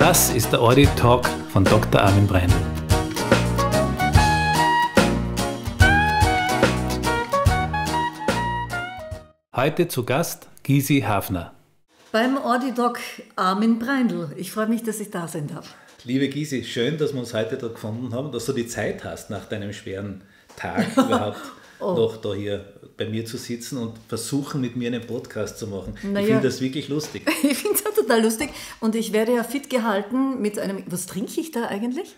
Das ist der Audit Talk von Dr. Armin Brein. Heute zu Gast Gysi Hafner. Beim Audidoc Armin Breindl. Ich freue mich, dass ich da sein darf. Liebe Gysi, schön, dass wir uns heute da gefunden haben, dass du die Zeit hast, nach deinem schweren Tag überhaupt oh. noch da hier bei mir zu sitzen und versuchen, mit mir einen Podcast zu machen. Naja, ich finde das wirklich lustig. ich finde es total lustig und ich werde ja fit gehalten mit einem. Was trinke ich da eigentlich?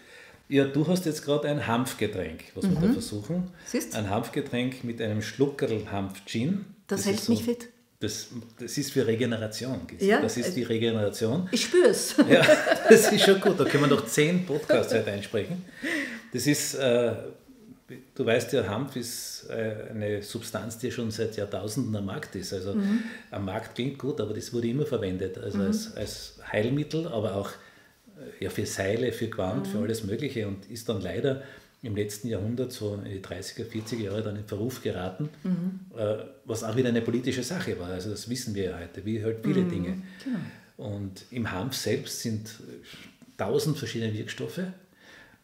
Ja, du hast jetzt gerade ein Hanfgetränk, was mhm. wir da mhm. versuchen. Siehst? Ein Hanfgetränk mit einem Schluckerl Hanf-Gin. Das, das hält so, mich fit. Das, das ist für Regeneration. Ja, das ist die Regeneration. Ich spüre es. Ja, das ist schon gut. Da können wir noch zehn Podcasts heute einsprechen. Das ist, äh, du weißt ja, Hanf ist äh, eine Substanz, die schon seit Jahrtausenden am Markt ist. Also mhm. am Markt klingt gut, aber das wurde immer verwendet. Also mhm. als, als Heilmittel, aber auch ja, für Seile, für Quant, mhm. für alles Mögliche und ist dann leider im letzten Jahrhundert, so in die 30er, 40er Jahre, dann in Verruf geraten, mhm. äh, was auch wieder eine politische Sache war. Also das wissen wir ja heute, wie halt viele mhm. Dinge. Genau. Und im Hanf selbst sind tausend verschiedene Wirkstoffe.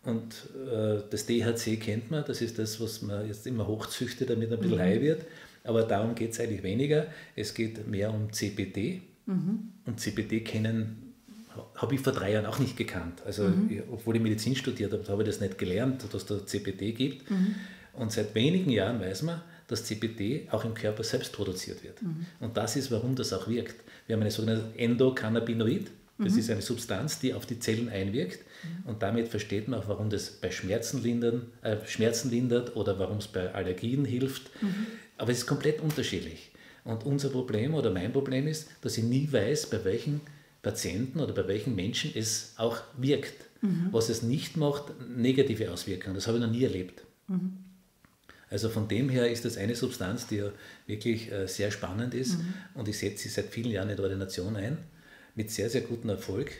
Und äh, das DHC kennt man, das ist das, was man jetzt immer hochzüchtet, damit ein bisschen mhm. high wird. Aber darum geht es eigentlich weniger. Es geht mehr um CBD. Mhm. Und CBD kennen habe ich vor drei Jahren auch nicht gekannt. Also, mhm. ich, obwohl ich Medizin studiert habe, habe ich das nicht gelernt, dass es da CBD gibt. Mhm. Und seit wenigen Jahren weiß man, dass CBD auch im Körper selbst produziert wird. Mhm. Und das ist, warum das auch wirkt. Wir haben eine sogenannte Endokannabinoid. Das mhm. ist eine Substanz, die auf die Zellen einwirkt. Mhm. Und damit versteht man auch, warum das bei Schmerzen, lindern, äh, Schmerzen lindert oder warum es bei Allergien hilft. Mhm. Aber es ist komplett unterschiedlich. Und unser Problem oder mein Problem ist, dass ich nie weiß, bei welchen Patienten oder bei welchen Menschen es auch wirkt. Mhm. Was es nicht macht, negative Auswirkungen. Das habe ich noch nie erlebt. Mhm. Also von dem her ist das eine Substanz, die ja wirklich äh, sehr spannend ist mhm. und ich setze sie seit vielen Jahren in der Ordination ein, mit sehr, sehr gutem Erfolg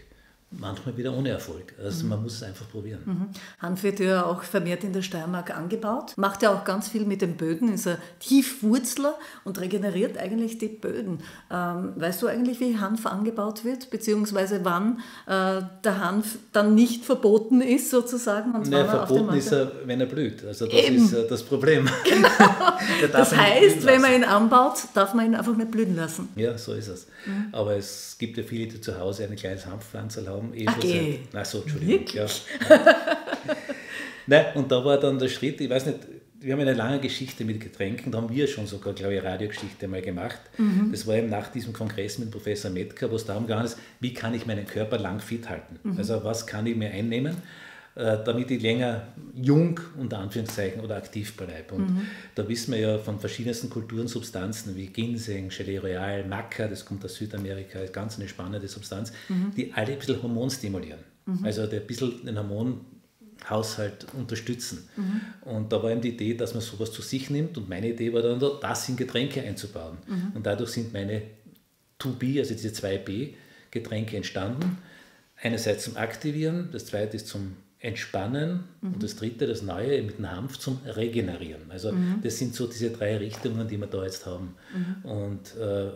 manchmal wieder ohne Erfolg. Also mhm. man muss es einfach probieren. Mhm. Hanf wird ja auch vermehrt in der Steiermark angebaut, macht ja auch ganz viel mit den Böden, ist ein Tiefwurzler und regeneriert eigentlich die Böden. Ähm, weißt du eigentlich, wie Hanf angebaut wird, beziehungsweise wann äh, der Hanf dann nicht verboten ist sozusagen? Und Nein, verboten ist er, wenn er blüht. Also das Eben. ist äh, das Problem. Genau. das heißt, wenn man ihn anbaut, darf man ihn einfach nicht blühen lassen. Ja, so ist es. Mhm. Aber es gibt ja viele, die zu Hause eine kleine Hanfpflanze haben haben. Eh okay. Seit, so, Entschuldigung. Ja. Nein, und da war dann der Schritt, ich weiß nicht, wir haben eine lange Geschichte mit Getränken, da haben wir schon sogar, glaube ich, eine Radiogeschichte mal gemacht. Mhm. Das war eben nach diesem Kongress mit Professor Metka, wo es darum gegangen ist, wie kann ich meinen Körper lang fit halten? Mhm. Also was kann ich mir einnehmen? Äh, damit ich länger jung, unter Anführungszeichen, oder aktiv bleibe. Und mhm. da wissen wir ja von verschiedensten Kulturen Substanzen wie Ginseng, Gelee Royal, Maca, das kommt aus Südamerika, ist ganz eine spannende Substanz, mhm. die alle ein bisschen Hormon stimulieren. Mhm. Also ein bisschen den Hormonhaushalt unterstützen. Mhm. Und da war eben die Idee, dass man sowas zu sich nimmt und meine Idee war dann, das in Getränke einzubauen. Mhm. Und dadurch sind meine 2B, also diese 2B Getränke entstanden. Einerseits zum Aktivieren, das zweite ist zum Entspannen mhm. und das dritte, das Neue mit dem Hanf zum Regenerieren. Also mhm. das sind so diese drei Richtungen, die wir da jetzt haben. Mhm. Und äh,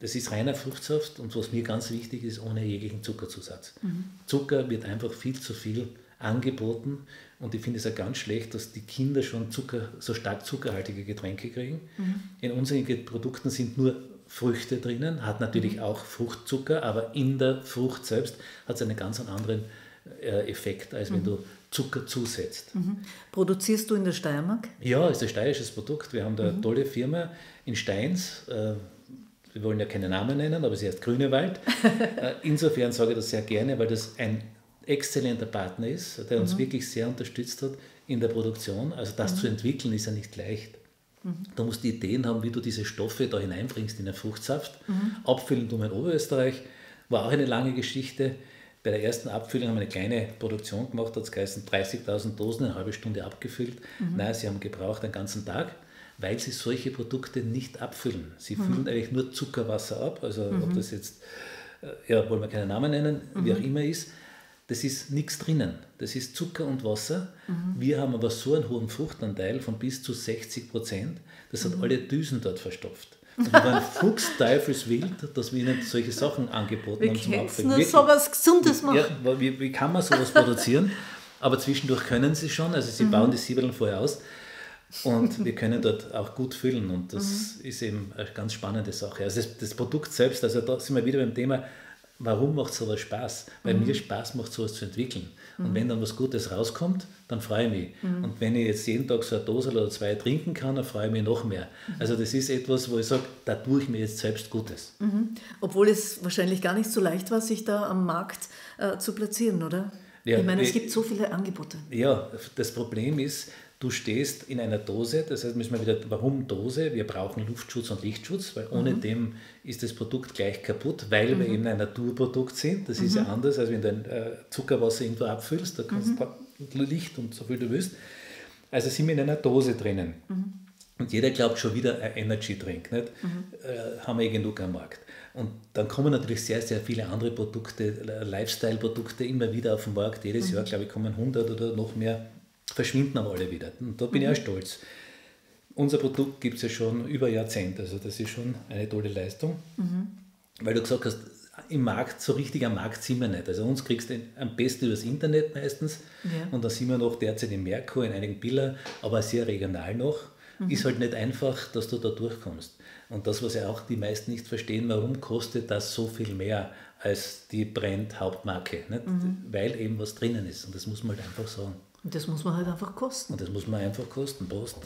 das ist reiner Fruchtsaft und was mir ganz wichtig ist, ohne jeglichen Zuckerzusatz. Mhm. Zucker wird einfach viel zu viel angeboten und ich finde es ja ganz schlecht, dass die Kinder schon Zucker, so stark zuckerhaltige Getränke kriegen. Mhm. In unseren Produkten sind nur Früchte drinnen, hat natürlich mhm. auch Fruchtzucker, aber in der Frucht selbst hat es einen ganz anderen Effekt, als wenn mhm. du Zucker zusetzt. Mhm. Produzierst du in der Steiermark? Ja, ist ein steirisches Produkt. Wir haben da eine mhm. tolle Firma in Steins. Äh, wir wollen ja keine Namen nennen, aber sie heißt Grünewald. Äh, insofern sage ich das sehr gerne, weil das ein exzellenter Partner ist, der uns mhm. wirklich sehr unterstützt hat in der Produktion. Also das mhm. zu entwickeln ist ja nicht leicht. Da musst du Ideen haben, wie du diese Stoffe da hineinbringst in den Fruchtsaft. Mhm. Abfüllen tun wir in Oberösterreich, war auch eine lange Geschichte. Bei der ersten Abfüllung haben wir eine kleine Produktion gemacht, hat es geheißen 30.000 Dosen, eine halbe Stunde abgefüllt. Mhm. Nein, sie haben gebraucht einen ganzen Tag, weil sie solche Produkte nicht abfüllen. Sie mhm. füllen eigentlich nur Zuckerwasser ab, also mhm. ob das jetzt, äh, ja, wollen wir keinen Namen nennen, wie auch mhm. immer ist. Das ist nichts drinnen. Das ist Zucker und Wasser. Mhm. Wir haben aber so einen hohen Fruchtanteil von bis zu 60 Prozent. Das hat mhm. alle Düsen dort verstopft. Und wir waren fuchsteufelswild, dass wir ihnen solche Sachen angeboten wir haben zum nur so was Gesundes machen. Ja, wie, wie kann man sowas produzieren? Aber zwischendurch können sie schon, also sie mhm. bauen die Siebeln vorher aus. Und wir können dort auch gut füllen und das mhm. ist eben eine ganz spannende Sache. Also das, das, Produkt selbst, also da sind wir wieder beim Thema, warum macht sowas Spaß? Weil mhm. mir Spaß macht, sowas zu entwickeln. Und mhm. wenn dann was Gutes rauskommt, dann freue ich mich. Mhm. Und wenn ich jetzt jeden Tag so eine Dose oder zwei trinken kann, dann freue ich mich noch mehr. Mhm. Also das ist etwas, wo ich sage, da tue ich mir jetzt selbst Gutes. Mhm. Obwohl es wahrscheinlich gar nicht so leicht war, sich da am Markt äh, zu platzieren, oder? Ja, ich meine, es gibt so viele Angebote. Ja, das Problem ist, Du stehst in einer Dose, das heißt, müssen wir wieder, warum Dose? Wir brauchen Luftschutz und Lichtschutz, weil ohne mhm. dem ist das Produkt gleich kaputt, weil mhm. wir eben ein Naturprodukt sind. Das mhm. ist ja mhm. anders, als wenn du ein äh, Zuckerwasser irgendwo abfüllst, da kannst du mhm. Licht und so viel du willst. Also sind wir in einer Dose drinnen. Und jeder glaubt schon wieder ein Energy Drink, nicht? Äh, haben wir eh genug am Markt. Und dann kommen natürlich sehr, sehr viele andere Produkte, Lifestyle-Produkte immer wieder auf den Markt. Jedes Jahr, glaube ich, kommen 100 oder noch mehr verschwinden aber alle wieder. Und da bin mhm. ich auch stolz. Unser Produkt gibt es ja schon über Jahrzehnte, also das ist schon eine tolle Leistung. Mhm. Weil du gesagt hast, im Markt, so richtig am Markt sind wir nicht. Also uns kriegst du am besten übers Internet meistens ja. und da sind wir noch derzeit in Merkur, in einigen Biller, aber sehr regional noch. Mhm. Ist halt nicht einfach, dass du da durchkommst. Und das, was ja auch die meisten nicht verstehen, warum kostet das so viel mehr als die Brand-Hauptmarke? Mhm. Weil eben was drinnen ist und das muss man halt einfach sagen. Das muss man halt einfach kosten. Und das muss man einfach kosten. Prost.